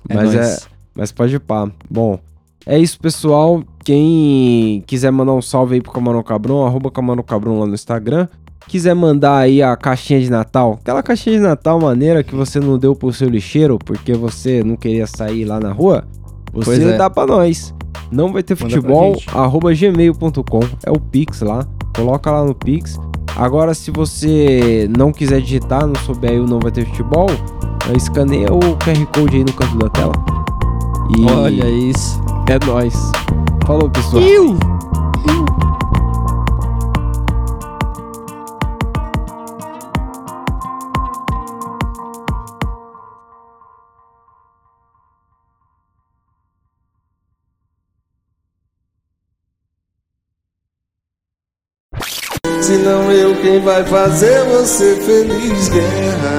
É Mas nóis. Mas pode pá. Bom, é isso, pessoal. Quem quiser mandar um salve aí pro Camarão Cabrão, arroba Camarão Cabrão lá no Instagram. Quiser mandar aí a caixinha de Natal, aquela caixinha de Natal maneira que você não deu pro seu lixeiro porque você não queria sair lá na rua, você Pois é. dá pra nós. Não vai ter Manda futebol, arroba gmail.com, é o Pix lá, coloca lá no Pix. Agora, se você não quiser digitar, não souber aí o não vai ter futebol, eh, escaneia o QR Code aí no canto da tela. E Olha isso. é nóis. Falou, pessoal. Se não quem vai fazer você feliz, guerra?